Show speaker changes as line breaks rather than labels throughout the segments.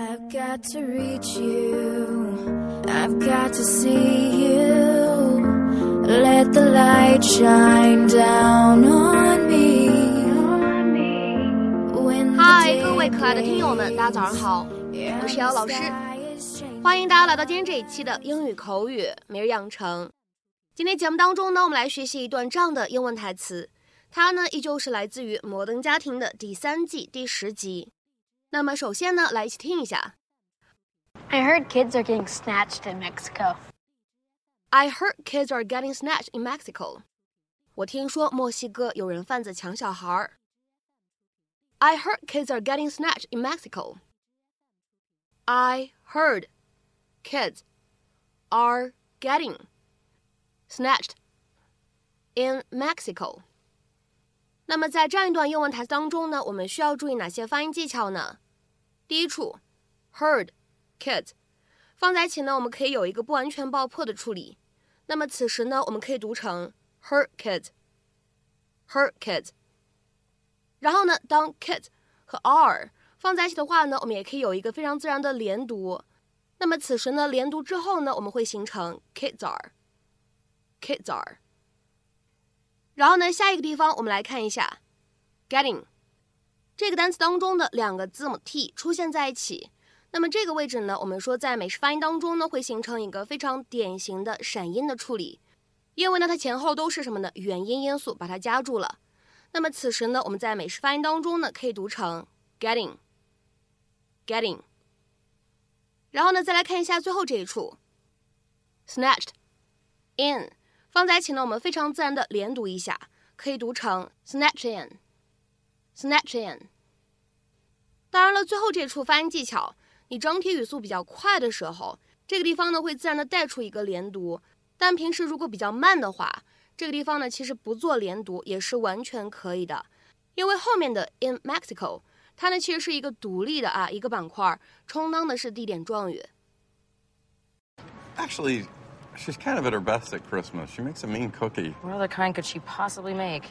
I've got to reach you. I've got to see you. Let the light shine down on me. The
嗨
，day
各位可爱的听友们，大家早上好，我是姚老师，欢迎大家来到今天这一期的英语口语每日养成。今天节目当中呢，我们来学习一段这样的英文台词，它呢依旧是来自于《摩登家庭》的第三季第十集。那么首先呢，来一起听一下。
I heard kids are getting snatched in Mexico.
I heard kids are getting snatched in Mexico. 我听说墨西哥有人贩子抢小孩儿。I heard kids are getting snatched in Mexico. I heard kids are getting snatched in Mexico. 那么在这样一段英文台词当中呢，我们需要注意哪些发音技巧呢？第一处，heard kid 放在一起呢，我们可以有一个不完全爆破的处理。那么此时呢，我们可以读成 heard kid heard kid。然后呢，当 kid 和 r 放在一起的话呢，我们也可以有一个非常自然的连读。那么此时呢，连读之后呢，我们会形成 kids are，kids are。然后呢，下一个地方我们来看一下 getting 这个单词当中的两个字母 t 出现在一起。那么这个位置呢，我们说在美式发音当中呢，会形成一个非常典型的闪音的处理，因为呢它前后都是什么呢？元音因素把它夹住了。那么此时呢，我们在美式发音当中呢，可以读成 getting，getting。然后呢，再来看一下最后这一处，snatched in 放在一起呢，我们非常自然的连读一下，可以读成 snatch in，snatch in。当然了，最后这处发音技巧，你整体语速比较快的时候，这个地方呢会自然的带出一个连读。但平时如果比较慢的话，这个地方呢其实不做连读也是完全可以的，因为后面的 in Mexico 它呢其实是一个独立的啊一个板块，充当的是地点状语。
Actually, she's kind of at her best at Christmas. She makes a mean cookie.
What other kind could she possibly make?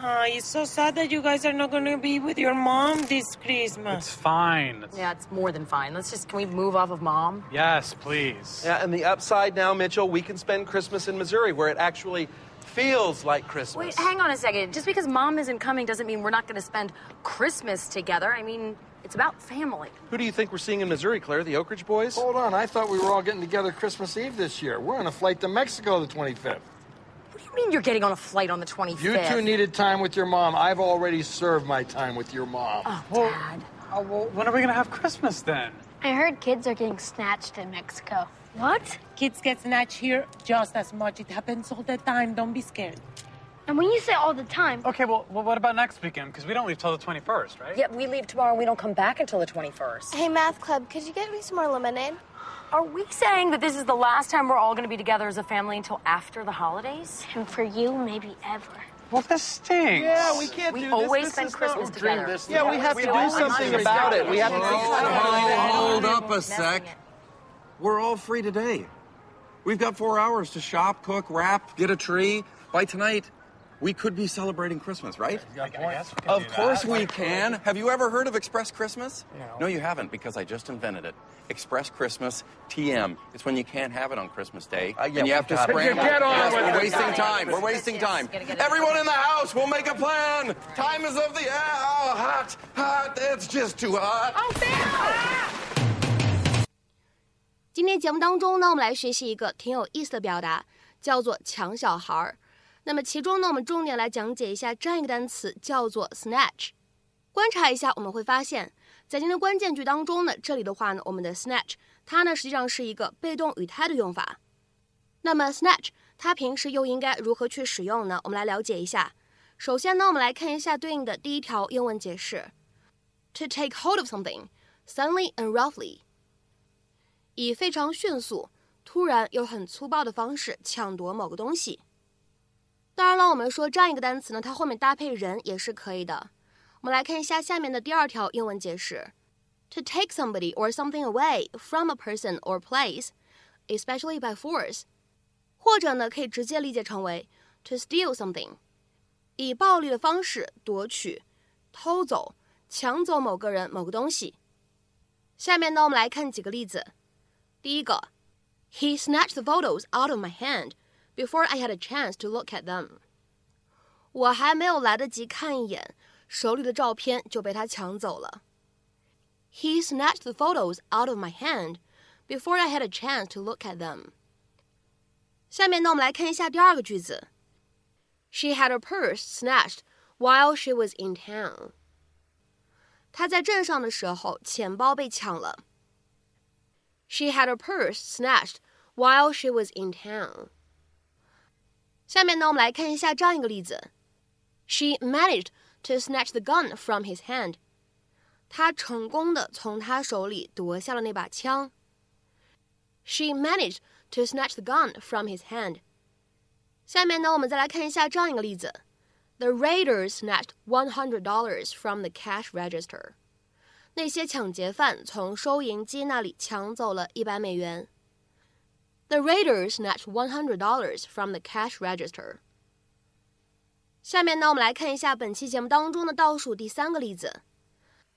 Uh, it's so sad that you guys are not going to be with your mom this Christmas.
It's fine. It's-
Yeah, it's more than fine. Let's just, can we move off of mom?
Yes, please.
Yeah, and the upside now, Mitchell, we can spend Christmas in Missouri where it actually feels like Christmas.
Wait, hang on a second. Just because mom isn't coming doesn't mean we're not going to spend Christmas together. I mean, it's about family.
Who do you think we're seeing in Missouri, Claire? The Oak Ridge boys?
Hold on, I thought we were all getting together Christmas Eve this year. We're on a flight to Mexico the 25th.
What do you mean you're getting on a flight on the 25th?
You two needed time with your mom. I've already served my time with your mom.
Oh,
Well-
Dad.
Oh, well, when are we going to have Christmas then?
I heard kids are getting snatched in Mexico.
What? Kids get snatched here just as much. It happens all the time. Don't be scared.
And when you say all the time,
Okay, well, well what about next weekend? Because we don't leave till the 21st, right?
Yeah, we leave tomorrow and we don't come back until the 21st.
Hey, math club, could you get me some more lemonade?
Are we saying that this is the last time we're all going to be together as a family until after the holidays?
and for you, maybe ever.
Well, this stinks.
Yeah, we can't
We
do
always
this.
spend
this is
Christmas
not...
together.
this
Yeah, we have to do something about it. We have to
Hold up a sec.
it.
We're all free today. We've got four hours to shop, cook, wrap, get a tree. By tonight, we could be celebrating Christmas, right?
I guess we can
Of
do
course
that.
we can. Have you ever heard of Express Christmas? No. you haven't because I just invented it. Express Christmas TM. It's when you can't have it on Christmas Day.
Uh, yeah,
and you have
we've
to
got it.
scramble.
Get on
Yes,
with
we're
it.
wasting time. We're wasting
Yes,
time.
gotta get it.
Everyone in the house, we'll make a plan. Time is of the hour. Hot, hot. It's just too hot.
今天节目当中呢，我们来学习一个挺有意思的表达，叫做抢小孩儿。 ”。那么其中呢，我们重点来讲解一下这样一个单词，叫做 snatch。观察一下，我们会发现，在今天的关键句当中呢，这里的话呢，我们的 snatch 它呢实际上是一个被动语态的用法。那么 snatch 它平时又应该如何去使用呢？我们来了解一下。首先呢，我们来看一下对应的第一条英文解释：to take hold of something suddenly and roughly。以非常迅速、突然又很粗暴的方式抢夺某个东西。当然了，我们说这样一个单词呢，它后面搭配人也是可以的。我们来看一下下面的第二条英文解释：to take somebody or something away from a person or place, especially by force，或者呢可以直接理解成为 to steal something，以暴力的方式夺取、偷走、抢走某个人、某个东西。 下面呢，我们来看几个例子。第一个，He snatched the photos out of my hand before I had a chance to look at them。我还没有来得及看一眼，手里的照片就被他抢走了。He snatched the photos out of my hand before I had a chance to look at them。下面呢，我们来看一下第二个句子。She had her purse snatched while she was in town。她在镇上的时候，钱包被抢了。She had her purse snatched while she was in town。 下面呢，我们来看一下这样一个例子：She managed to snatch the gun from his hand。她成功的从他手里夺下了那把枪。She managed to snatch the gun from his hand。下面呢，我们再来看一下这样一个例子：The raiders snatched one hundred dollars from the cash register。那些抢劫犯从收银机那里抢走了一百美元。The raiders snatched one hundred dollars from the cash register。下面呢，我们来看一下本期节目当中的倒数第三个例子：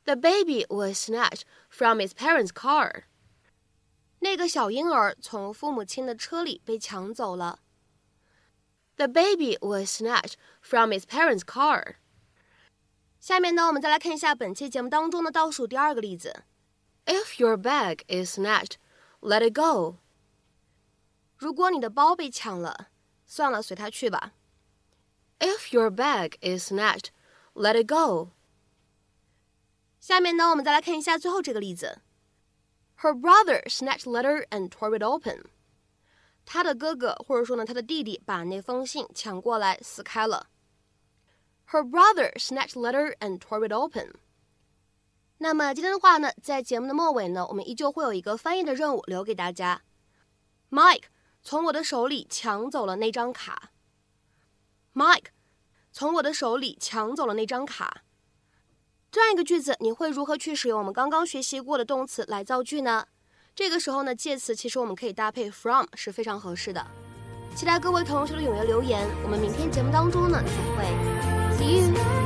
The baby was snatched from its parents' car。那个小婴儿从父母亲的车里被抢走了。The baby was snatched from its parents' car。下面呢，我们再来看一下本期节目当中的倒数第二个例子：If your bag is snatched, let it go。 如果你的包被抢了，算了，随他去吧。If your bag is snatched, let it go。下面呢，我们再来看一下最后这个例子。Her brother snatched letter and tore it open。他的哥哥或者说呢他的弟弟把那封信抢过来撕开了。Her brother snatched letter and tore it open。那么今天的话呢，在节目的末尾呢，我们依旧会有一个翻译的任务留给大家。Mike 从我的手里抢走了那张卡。Mike 从我的手里抢走了那张卡。这样一个句子，你会如何去使用我们刚刚学习过的动词来造句呢？这个时候呢，介词其实我们可以搭配 from 是非常合适的。期待各位同学的踊跃留言，我们明天节目当中呢再会，See you。